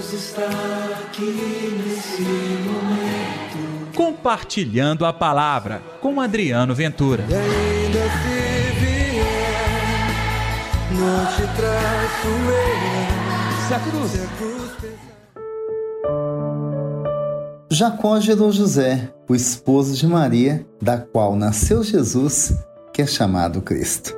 Deus está aqui nesse momento. Compartilhando a palavra com Adriano Ventura. E ainda se vier, não te traço eu. Se a cruz. Se a cruz pesar. Jacó gerou José, o esposo de Maria, da qual nasceu Jesus, que é chamado Cristo.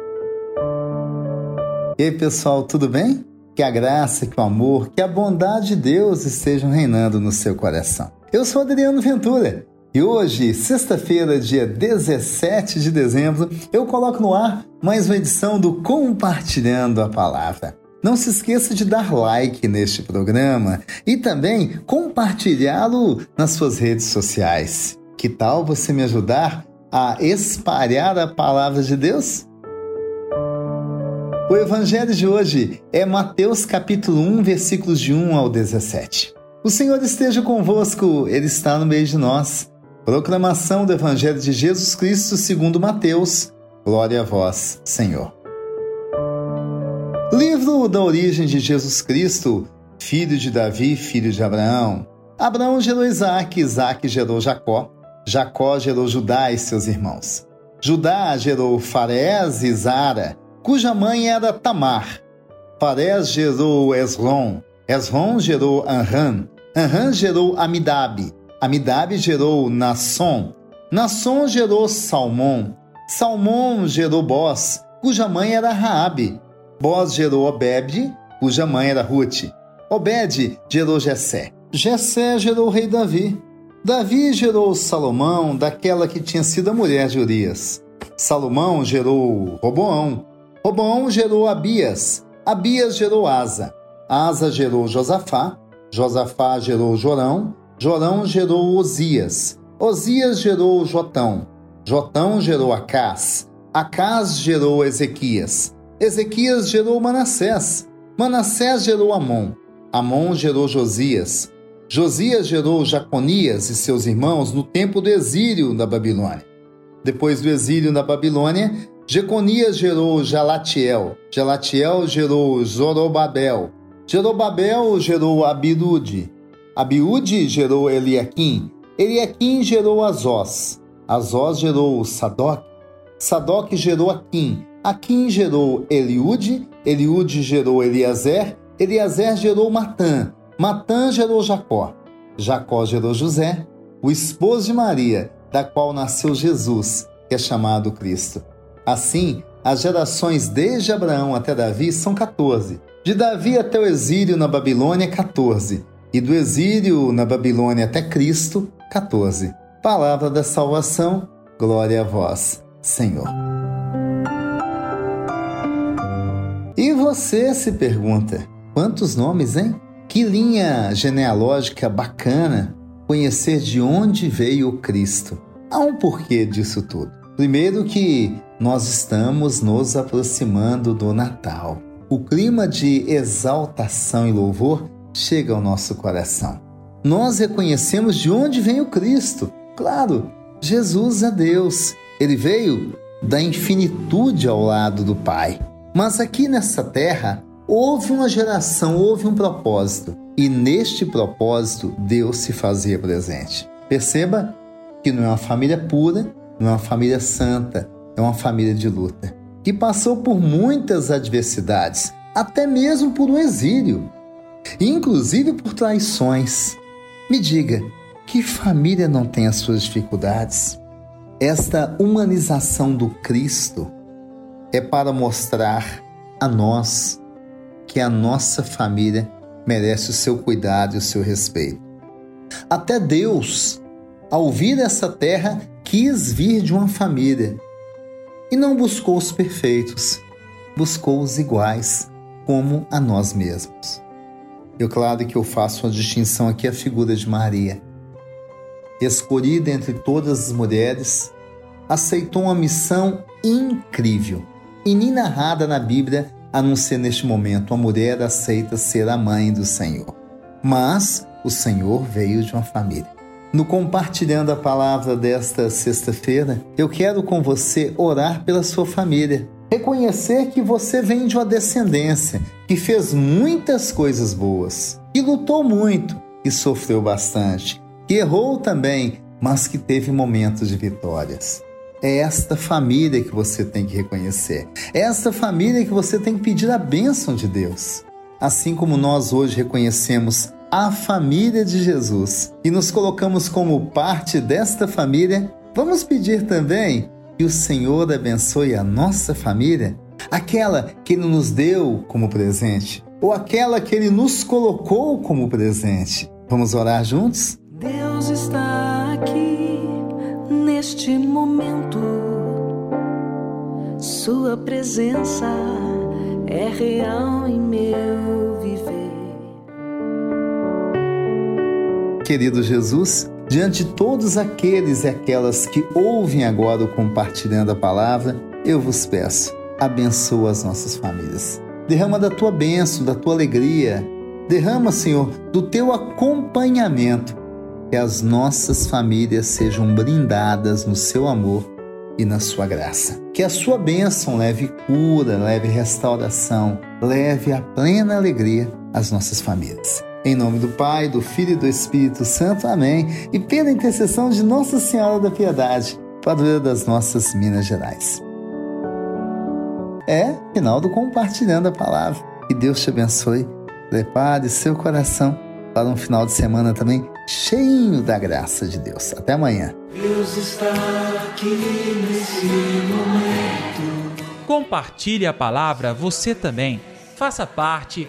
E aí, pessoal, tudo bem? Que a graça, que o amor, que a bondade de Deus estejam reinando no seu coração. Eu sou Adriano Ventura e hoje, sexta-feira, dia 17 de dezembro, eu coloco no ar mais uma edição do Compartilhando a Palavra. Não se esqueça de dar like neste programa e também compartilhá-lo nas suas redes sociais. Que tal você me ajudar a espalhar a palavra de Deus? O evangelho de hoje é Mateus capítulo 1, versículos de 1 ao 17. O Senhor esteja convosco, ele está no meio de nós. Proclamação do evangelho de Jesus Cristo segundo Mateus. Glória a vós, Senhor. Livro da origem de Jesus Cristo, filho de Davi, filho de Abraão. Abraão gerou Isaac, Isaac gerou Jacó, Jacó gerou Judá e seus irmãos. Judá gerou Farés e Zara, cuja mãe era Tamar. Farés gerou Esron, Esron gerou Anran, Anran gerou Amidab, Amidab gerou Nasson, Nasson gerou Salmão, Salmão gerou Boz, cuja mãe era Raabe. Boz gerou Obed, cuja mãe era Ruth. Obed gerou Jessé. Jessé gerou o rei Davi. Davi gerou Salomão, daquela que tinha sido a mulher de Urias. Salomão gerou Roboão. Roboão gerou Abias. Abias gerou Asa. Asa gerou Josafá. Josafá gerou Jorão. Jorão gerou Osias. Osias gerou Jotão. Jotão gerou Acás. Acás gerou Ezequias. Ezequias gerou Manassés. Manassés gerou Amon. Amon gerou Josias. Josias gerou Jaconias e seus irmãos no tempo do exílio da Babilônia. Depois do exílio na Babilônia, Jeconias gerou Jalatiel. Jalatiel gerou Zorobabel. Jerobabel gerou Abiúde. Abiúde gerou Eliaquim. Eliaquim gerou Azós. Azós gerou Sadoc. Sadoc gerou Aquim. Aquim gerou Eliúde, Eliúde gerou Eliazer, Eliazer gerou Matã, Matã gerou Jacó, Jacó gerou José, o esposo de Maria, da qual nasceu Jesus, que é chamado Cristo. Assim, as gerações desde Abraão até Davi são 14. De Davi até o exílio na Babilônia, 14. E do exílio na Babilônia até Cristo, 14. Palavra da salvação, glória a vós, Senhor. E você se pergunta: quantos nomes, hein? Que linha genealógica bacana conhecer de onde veio o Cristo. Há um porquê disso tudo. Primeiro, que nós estamos nos aproximando do Natal. O clima de exaltação e louvor chega ao nosso coração. Nós reconhecemos de onde vem o Cristo. Claro, Jesus é Deus. Ele veio da infinitude ao lado do Pai. Mas aqui nessa terra houve uma geração, houve um propósito, e neste propósito Deus se fazia presente. Perceba que não é uma família pura, não é uma família santa, é uma família de luta, que passou por muitas adversidades, até mesmo por um exílio, inclusive por traições. Me diga, que família não tem as suas dificuldades? Esta humanização do Cristo é para mostrar a nós que a nossa família merece o seu cuidado e o seu respeito. Até Deus, ao vir essa terra, quis vir de uma família e não buscou os perfeitos, buscou os iguais, como a nós mesmos. Eu, claro que eu faço uma distinção aqui a figura de Maria. Escolhida entre todas as mulheres, aceitou uma missão incrível e nem narrada na Bíblia a não ser neste momento uma mulher aceita ser a mãe do Senhor. Mas o Senhor veio de uma família. No compartilhando a palavra desta sexta-feira, eu quero com você orar pela sua família. Reconhecer que você vem de uma descendência que fez muitas coisas boas. que lutou muito, que sofreu bastante, que errou também, mas que teve momentos de vitórias. É esta família que você tem que reconhecer. É esta família que você tem que pedir a bênção de Deus. Assim como nós hoje reconhecemos a família de Jesus e nos colocamos como parte desta família, vamos pedir também que o Senhor abençoe a nossa família, aquela que Ele nos deu como presente, ou aquela que Ele nos colocou como presente. Vamos orar juntos? Deus está aqui neste momento. Sua presença é real em meu viver. Querido Jesus, diante de todos aqueles e aquelas que ouvem agora o compartilhando a palavra, eu vos peço, abençoa as nossas famílias. Derrama da tua bênção, da tua alegria. Derrama, Senhor, do teu acompanhamento que as nossas famílias sejam brindadas no seu amor e na sua graça. Que a sua bênção leve cura, leve restauração, leve a plena alegria às nossas famílias. Em nome do Pai, do Filho e do Espírito Santo. Amém. E pela intercessão de Nossa Senhora da Piedade, padroeira das nossas Minas Gerais. É final do compartilhando a palavra. Que Deus te abençoe. Prepare seu coração para um final de semana também cheio da graça de Deus. Até amanhã. Deus está aqui nesse momento. Compartilhe a palavra você também. Faça parte